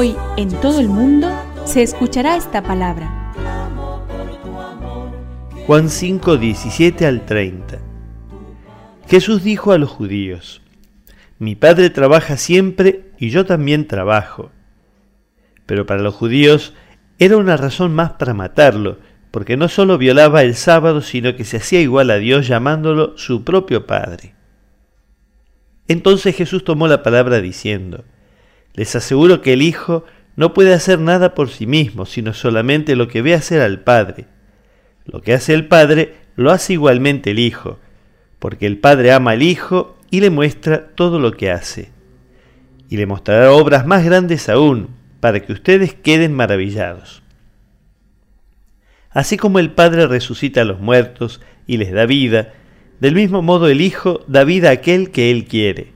Hoy en todo el mundo se escuchará esta palabra. Juan 5, 17 al 30. Jesús dijo a los judíos, Mi Padre trabaja siempre y yo también trabajo. Pero para los judíos era una razón más para matarlo, porque no solo violaba el sábado, sino que se hacía igual a Dios llamándolo su propio Padre. Entonces Jesús tomó la palabra diciendo, Les aseguro que el Hijo no puede hacer nada por sí mismo, sino solamente lo que ve hacer al Padre. Lo que hace el Padre lo hace igualmente el Hijo, porque el Padre ama al Hijo y le muestra todo lo que hace. Y le mostrará obras más grandes aún, para que ustedes queden maravillados. Así como el Padre resucita a los muertos y les da vida, del mismo modo el Hijo da vida a aquel que Él quiere.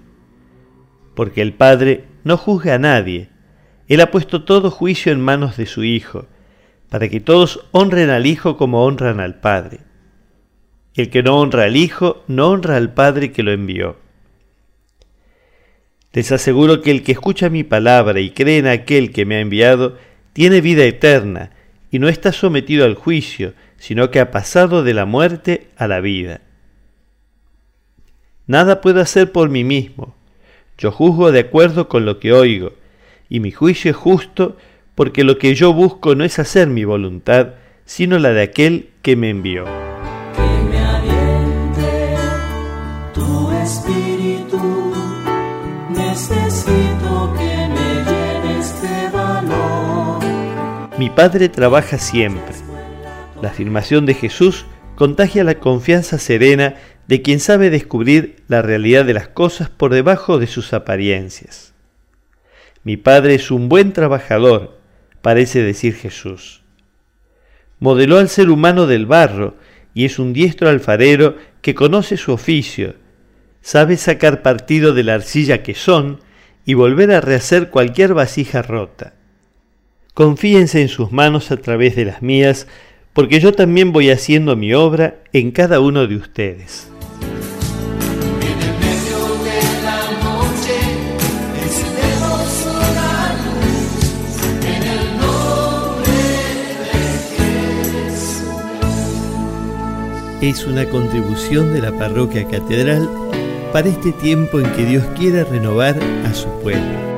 Porque el Padre no juzga a nadie, Él ha puesto todo juicio en manos de su Hijo, para que todos honren al Hijo como honran al Padre. El que no honra al Hijo no honra al Padre que lo envió. Les aseguro que el que escucha mi palabra y cree en aquel que me ha enviado, tiene vida eterna, y no está sometido al juicio, sino que ha pasado de la muerte a la vida. Nada puedo hacer por mí mismo. Yo juzgo de acuerdo con lo que oigo, y mi juicio es justo porque lo que yo busco no es hacer mi voluntad, sino la de aquel que me envió. Que me aliente tu espíritu. Necesito que me llenes de valor. Mi Padre trabaja siempre. La afirmación de Jesús contagia la confianza serena de quien sabe descubrir la realidad de las cosas por debajo de sus apariencias. Mi Padre es un buen trabajador, parece decir Jesús. Modeló al ser humano del barro y es un diestro alfarero que conoce su oficio, sabe sacar partido de la arcilla que son y volver a rehacer cualquier vasija rota. Confíense en sus manos a través de las mías, porque yo también voy haciendo mi obra en cada uno de ustedes. Es una contribución de la parroquia catedral para este tiempo en que Dios quiere renovar a su pueblo.